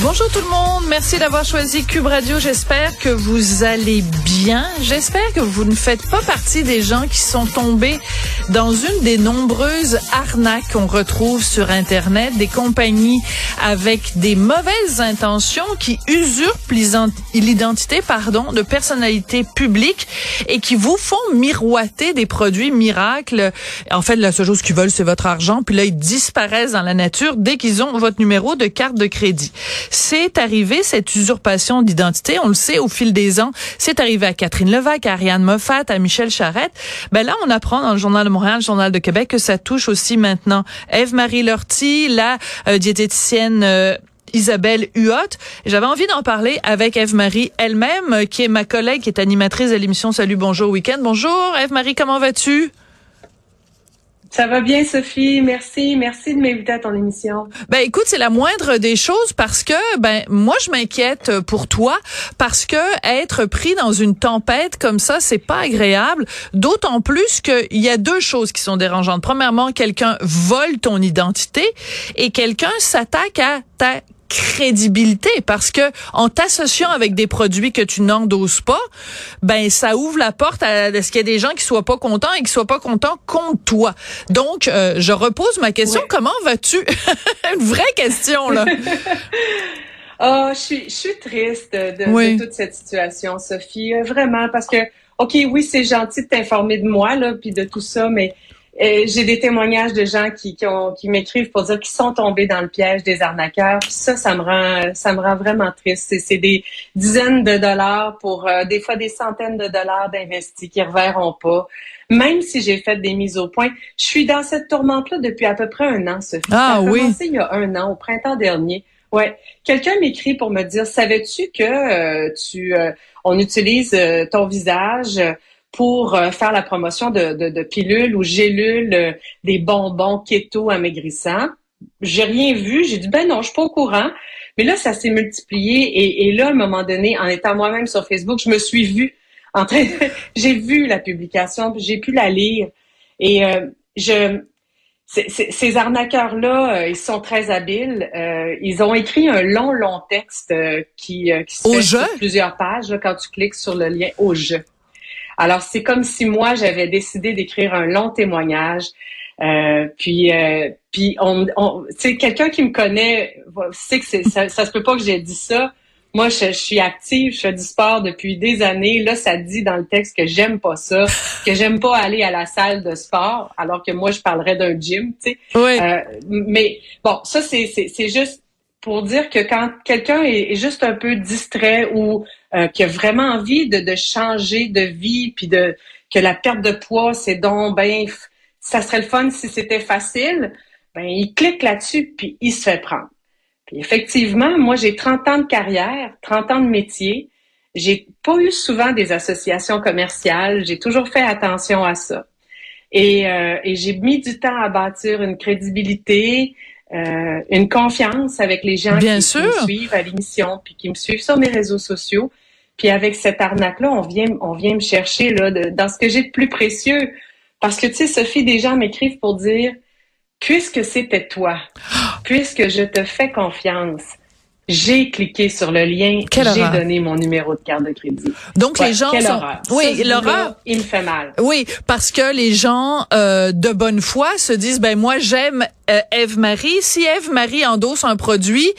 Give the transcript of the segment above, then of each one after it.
Bonjour tout le monde, merci d'avoir choisi Cube Radio. J'espère que vous allez bien. J'espère que vous ne faites pas partie des gens qui sont tombés dans une des nombreuses arnaques qu'on retrouve sur Internet, des compagnies avec des mauvaises intentions qui usurpent l'identité pardon, de personnalités publiques et qui vous font miroiter des produits miracles. En fait, la seule chose qu'ils veulent, c'est votre argent. Puis là, ils disparaissent dans la nature dès qu'ils ont votre numéro de carte de crédit. C'est arrivé, cette usurpation d'identité, on le sait au fil des ans, c'est arrivé à Catherine Levac, à Ariane Moffat, à Michel Charette. Ben là, on apprend dans le Journal de Montréal, le Journal de Québec, que ça touche aussi maintenant Eve-Marie Lortie, la euh, diététicienne euh, Isabelle Huot. J'avais envie d'en parler avec Eve-Marie elle-même, euh, qui est ma collègue, qui est animatrice de l'émission Salut, bonjour, week-end. Bonjour, Eve-Marie, comment vas-tu? Ça va bien, Sophie? Merci. Merci de m'inviter à ton émission. Ben, écoute, c'est la moindre des choses parce que, ben, moi, je m'inquiète pour toi parce que être pris dans une tempête comme ça, c'est pas agréable. D'autant plus qu'il y a deux choses qui sont dérangeantes. Premièrement, quelqu'un vole ton identité et quelqu'un s'attaque à ta crédibilité parce que en t'associant avec des produits que tu n'endoses pas, ben ça ouvre la porte à, ce qu'il y a des gens qui soient pas contents et qui soient pas contents contre toi. Donc euh, je repose ma question, comment vas-tu? Une vraie question là. oh, je suis je suis triste de, toute cette situation Sophie, euh, vraiment parce que OK, oui, c'est gentil de t'informer de moi là puis de tout ça mais j'ai des témoignages de gens qui, qui, qui m'écrivent pour dire qu'ils sont tombés dans le piège des arnaqueurs. ça, ça me rend, ça me rend vraiment triste. C'est des dizaines de dollars pour euh, des fois des centaines de dollars d'investis qui reverront pas. Même si j'ai fait des mises au point, je suis dans cette tourmente-là depuis à peu près un an, Sophie. Ah ça a oui. commencé il y a un an, au printemps dernier. Ouais. Quelqu'un m'écrit pour me dire, savais-tu que euh, tu, euh, on utilise ton visage pour euh, faire la promotion de, de, pilules ou gélules, euh, des bonbons keto amaigrissants. J'ai rien vu. J'ai dit, ben non, je suis pas au courant. Mais là, ça s'est multiplié. Et, là, à un moment donné, en étant moi-même sur Facebook, je me suis vue en train j'ai vu la publication, j'ai pu la lire. Et euh, je... ces arnaqueurs-là, ils sont très habiles. ils ont écrit un long, long texte qui, qui se fait sur plusieurs pages quand tu cliques sur le lien au jeu. Alors, c'est comme si moi, j'avais décidé d'écrire un long témoignage. Euh, puis, euh, puis on, on quelqu'un qui me connaît sait que ça, ça se peut pas que j'ai dit ça. Moi, je, suis active, je fais du sport depuis des années. Là, ça dit dans le texte que j'aime pas ça, que j'aime pas aller à la salle de sport, alors que moi, je parlerais d'un gym, tu sais. Oui. Euh, mais bon, ça, c'est, c'est, juste pour dire que quand quelqu'un est, juste un peu distrait ou euh, qui a vraiment envie de, changer de vie, puis de que la perte de poids, c'est donc ben ça serait le fun si c'était facile, ben il clique là-dessus puis il se fait prendre. Puis effectivement, moi j'ai 30 ans de carrière, 30 ans de métier, j'ai pas eu souvent des associations commerciales, j'ai toujours fait attention à ça. Et, euh, et j'ai mis du temps à bâtir une crédibilité, euh, une confiance avec les gens qui, me suivent à l'émission, puis qui me suivent sur mes réseaux sociaux. Puis avec cette arnaque-là, on vient, on vient me chercher là, dans ce que j'ai de plus précieux. Parce que, tu sais, Sophie, des gens m'écrivent pour dire, puisque c'était toi, puisque je te fais confiance, j'ai cliqué sur le lien, j'ai donné mon numéro de carte de crédit. Donc les gens sont oui, l'horreur, il me fait mal. Oui, parce que les gens euh, de bonne foi se disent ben moi j'aime euh, Eve Marie, si Eve Marie endosse un produit,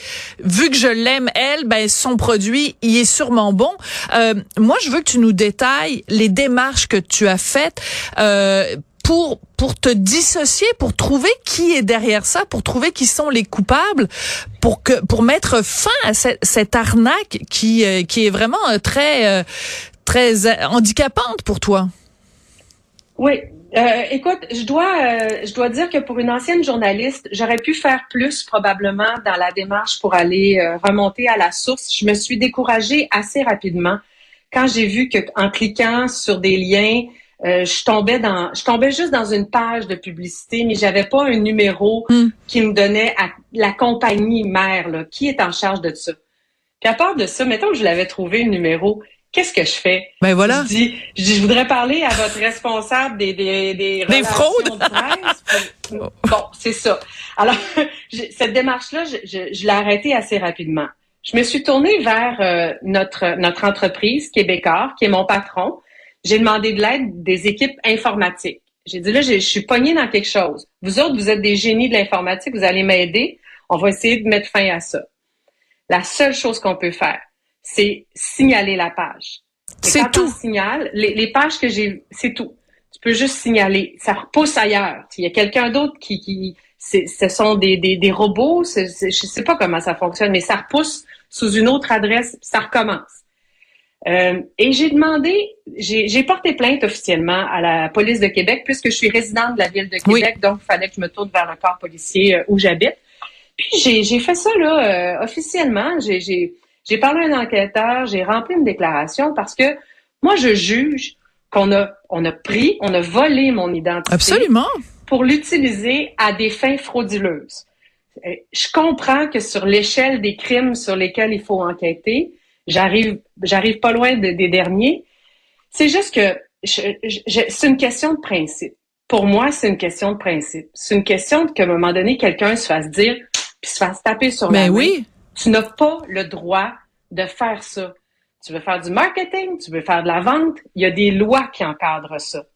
vu que je l'aime elle, ben son produit il est sûrement bon. Euh, moi je veux que tu nous détailles les démarches que tu as faites euh, pour pour te dissocier, pour trouver qui est derrière ça, pour trouver qui sont les coupables, pour que pour mettre fin à cette, cette arnaque qui euh, qui est vraiment euh, très euh, très handicapante pour toi. Oui, Euh, écoute, je dois, euh, je dois dire que pour une ancienne journaliste, j'aurais pu faire plus probablement dans la démarche pour aller euh, remonter à la source. Je me suis découragée assez rapidement quand j'ai vu que en cliquant sur des liens, je tombais dans, je tombais juste dans une page de publicité, mais j'avais pas un numéro hmm. qui me donnait à la compagnie mère là, qui est en charge de ça. Puis à part de ça, mettons que je l'avais trouvé le numéro, Qu'est-ce que je fais? Ben voilà. Je dis, je, voudrais parler à votre responsable des des des, des fraudes. bon, c'est ça. Alors, cette démarche-là, je, je, je l'ai arrêtée assez rapidement. Je me suis tournée vers euh, notre notre entreprise Québécois, qui est mon patron. J'ai demandé de l'aide des équipes informatiques. J'ai dit là, je, suis pognée dans quelque chose. Vous autres, vous êtes des génies de l'informatique, vous allez m'aider. On va essayer de mettre fin à ça. La seule chose qu'on peut faire, c'est signaler la page. C'est tout. signale, les, les pages que j'ai, c'est tout. Tu peux juste signaler. Ça repousse ailleurs. Il y a quelqu'un d'autre qui, qui ce sont des, des, des robots. je sais pas comment ça fonctionne, mais ça repousse sous une autre adresse, ça recommence. Euh, et j'ai demandé, j'ai porté plainte officiellement à la police de Québec puisque je suis résidente de la ville de Québec, donc il fallait que je me tourne vers le corps policier euh, où j'habite. Puis j'ai fait ça là euh, officiellement. J'ai parlé à un enquêteur, j'ai rempli une déclaration parce que moi, je juge qu'on a, on a pris, on a volé mon identité. Absolument. Pour l'utiliser à des fins frauduleuses. Je comprends que sur l'échelle des crimes sur lesquels il faut enquêter, j'arrive, j'arrive pas loin des derniers. C'est juste que c'est une question de principe. Pour moi, c'est une question de principe. C'est une question qu'à un moment donné, quelqu'un se fasse dire, puis se fasse taper sur Mais la oui. Tu n'as pas le droit de faire ça. Tu veux faire du marketing, tu veux faire de la vente, il y a des lois qui encadrent ça.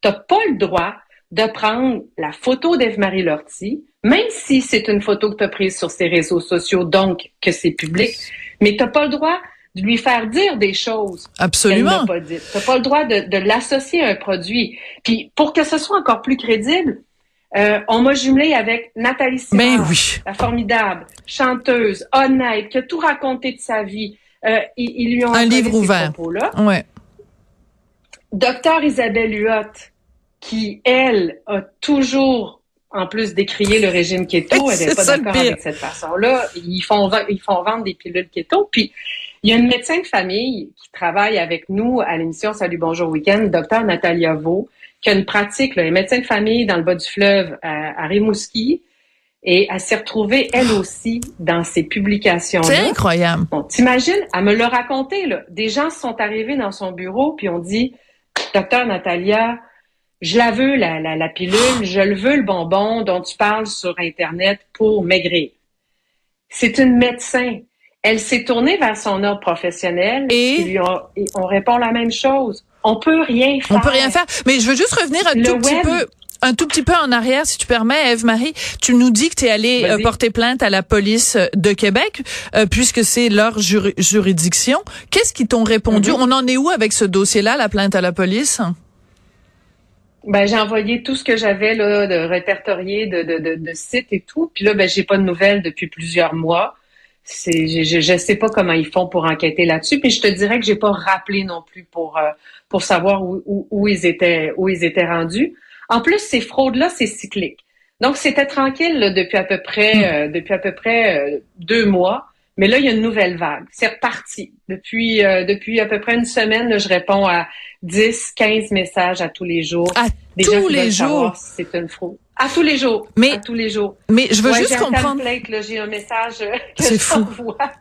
Tu n'as pas le droit de prendre la photo d'Eve-Marie Lortie, même si c'est une photo que tu as prise sur ses réseaux sociaux, donc que c'est public, mais tu n'as pas le droit de lui faire dire des choses Absolument. pas Tu n'as pas le droit de, de l'associer à un produit. Puis pour que ce soit encore plus crédible, euh, on m'a jumelé avec Nathalie Simard, ben oui. la formidable chanteuse, honnête, qui a tout raconté de sa vie. Euh, ils, lui ont un livre ouvert. Là. Ouais. Docteur Isabelle Huot, qui elle a toujours en plus décrié le régime keto, elle n'est pas d'accord avec cette façon-là. Ils font ils font vendre des pilules keto. Puis il y a une médecin de famille qui travaille avec nous à l'émission Salut Bonjour Week-end, docteur Natalia Vaux, qui a une pratique, là, un médecin de famille dans le bas du fleuve à, Rimouski. Et elle s'est retrouvée, elle aussi, dans ces publications C'est incroyable. Bon, t'imagines, elle me l'a raconté, là. Des gens sont arrivés dans son bureau, puis ont dit, docteur Natalia, je la veux, la, la, la pilule, je le veux, le bonbon dont tu parles sur Internet pour maigrir. C'est une médecin. Elle s'est tournée vers son ordre professionnel et, on répond la même chose. On peut rien faire. On peut rien faire. Mais je veux juste revenir un tout petit peu un tout petit peu en arrière, si tu permets, Eve-Marie. Tu nous dis que tu es allée euh, porter plainte à la police de Québec, euh, puisque c'est leur juridiction. Qu'est-ce qu'ils t'ont répondu? Mm-hmm. On en est où avec ce dossier-là, la plainte à la police? Ben, j'ai envoyé tout ce que j'avais là de répertorié de, de, de, de sites et tout. Puis là, ben, j'ai pas de nouvelles depuis plusieurs mois. C'est, je, sais pas comment ils font pour enquêter là-dessus. Puis je te dirais que j'ai pas rappelé non plus pour euh, pour savoir où, où, ils étaient où ils étaient rendus. En plus, ces fraudes-là, c'est cyclique. Donc c'était tranquille depuis à peu près hmm. euh, depuis à peu près euh, deux mois. Mais là, il y a une nouvelle vague. C'est reparti. Depuis depuis à peu près une semaine, je réponds à 10, 15 messages à tous les jours. À tous les jours? c'est une fraude. À tous les jours. Mais, à tous les jours. Mais je veux juste comprendre. J'ai un message euh, que C'est fou.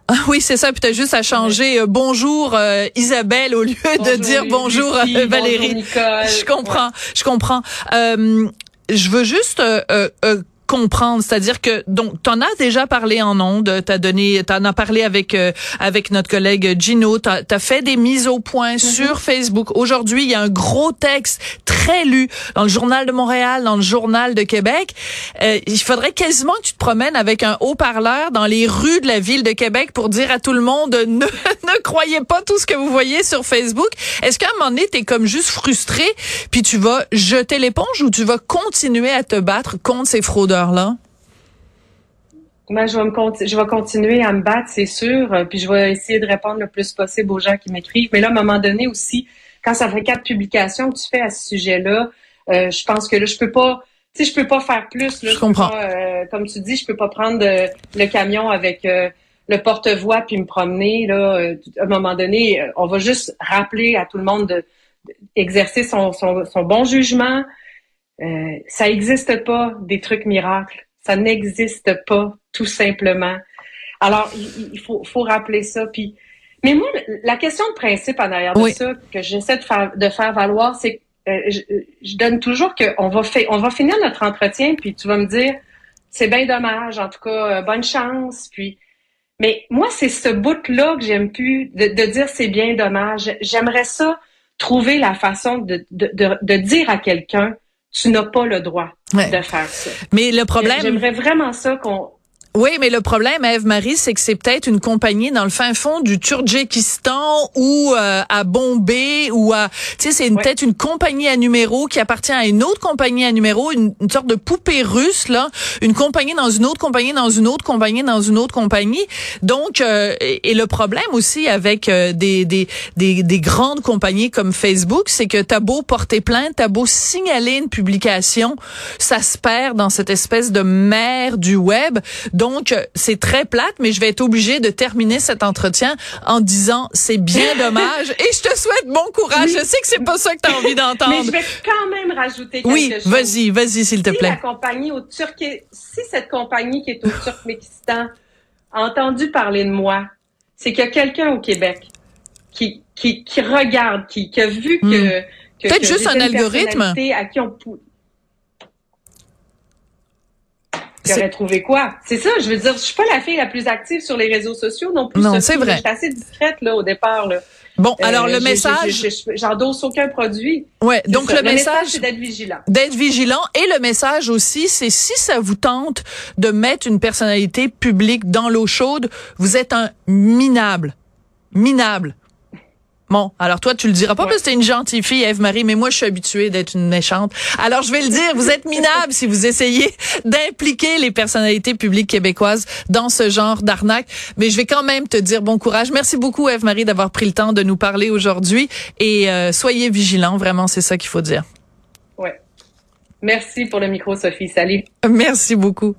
Ah oui, c'est ça. Puis t'as juste à changer euh, bonjour euh, Isabelle au lieu de dire bonjour Valérie. Bonjour Nicole. Je comprends. Je comprends. je veux juste comprendre, c'est-à-dire que donc t'en as déjà parlé en ondes, t'as donné, t'en as parlé avec euh, avec notre collègue Gino, t'as as fait des mises au point mm-hmm. sur Facebook. Aujourd'hui, il y a un gros texte très lu dans le journal de Montréal, dans le journal de Québec. Euh, il faudrait quasiment que tu te promènes avec un haut-parleur dans les rues de la ville de Québec pour dire à tout le monde ne ne croyez pas tout ce que vous voyez sur Facebook. Est-ce qu'à un moment donné t'es comme juste frustré, puis tu vas jeter l'éponge ou tu vas continuer à te battre contre ces fraudeurs? Là Moi, je vais, me je vais continuer à me battre, c'est sûr, euh, puis je vais essayer de répondre le plus possible aux gens qui m'écrivent. Mais là, à un moment donné aussi, quand ça fait quatre publications que tu fais à ce sujet-là, Euh, je pense que là, je peux pas, tu sais, je peux pas faire plus. Là, je, comprends. euh, comme tu dis, je peux pas prendre le camion avec euh, le porte-voix puis me promener. Là, euh, à un moment donné, on va juste rappeler à tout le monde de, d'exercer son, son, son, bon jugement. Ça n'existe pas des trucs miracles. Ça n'existe pas, tout simplement. Alors, il, faut, faut rappeler ça. Puis, mais moi, la question de principe en arrière de ça que j'essaie de faire, de faire valoir, c'est que euh, je, donne toujours qu'on va fait, on va finir notre entretien, puis tu vas me dire, c'est bien dommage, en tout cas, euh, bonne chance, puis. Mais moi, c'est ce bout-là que j'aime plus de, de dire c'est bien dommage. J'aimerais ça trouver la façon de, de, de dire à quelqu'un, tu n'as pas le droit de faire ça. Mais le problème. J'aimerais vraiment ça qu'on oui, mais le problème, Eve-Marie, c'est que c'est peut-être une compagnie dans le fin fond du Turkménistan ou euh, à Bombay ou à... Tu sais, c'est peut-être une compagnie à numéro qui appartient à une autre compagnie à numéro, une, sorte de poupée russe, là. Une compagnie dans une autre compagnie, dans une autre compagnie, dans une autre compagnie. Donc, euh, et, le problème aussi avec euh, des, des, des, des, grandes compagnies comme Facebook, c'est que t'as beau porter plainte, t'as beau signaler une publication, ça se perd dans cette espèce de mer du web. Donc, c'est très plate, mais je vais être obligée de terminer cet entretien en disant c'est bien dommage et je te souhaite bon courage. Je sais que c'est pas ça que tu as envie d'entendre. mais je vais quand même rajouter quelque oui, chose. Oui, vas-y, vas-y s'il te plaît. Si la compagnie au Turquie, si cette compagnie qui est au Turkménistan a entendu parler de moi, c'est qu'il y a quelqu'un au Québec qui, qui, qui regarde, qui, qui a vu que, hmm. que peut-être juste un algorithme à qui on qui aurait trouvé quoi? C'est ça, je veux dire, je suis pas la fille la plus active sur les réseaux sociaux non plus. Non, c'est vrai. Je suis assez discrète là au départ. Là. Bon, euh, alors le message, j'endosse aucun produit. Ouais, donc le, message, c'est d'être vigilant. D'être vigilant et le message aussi, c'est si ça vous tente de mettre une personnalité publique dans l'eau chaude, vous êtes un minable, minable. Bon, alors toi, tu le diras pas parce que t'es une gentille fille, Eve-Marie, mais moi, je suis habituée d'être une méchante. Alors, je vais le dire, vous êtes minable si vous essayez d'impliquer les personnalités publiques québécoises dans ce genre d'arnaque. Mais je vais quand même te dire bon courage. Merci beaucoup, Eve-Marie, d'avoir pris le temps de nous parler aujourd'hui. Et euh, soyez vigilants, vraiment, c'est ça qu'il faut dire. Ouais. Merci pour le micro, Sophie. Salut. Merci beaucoup.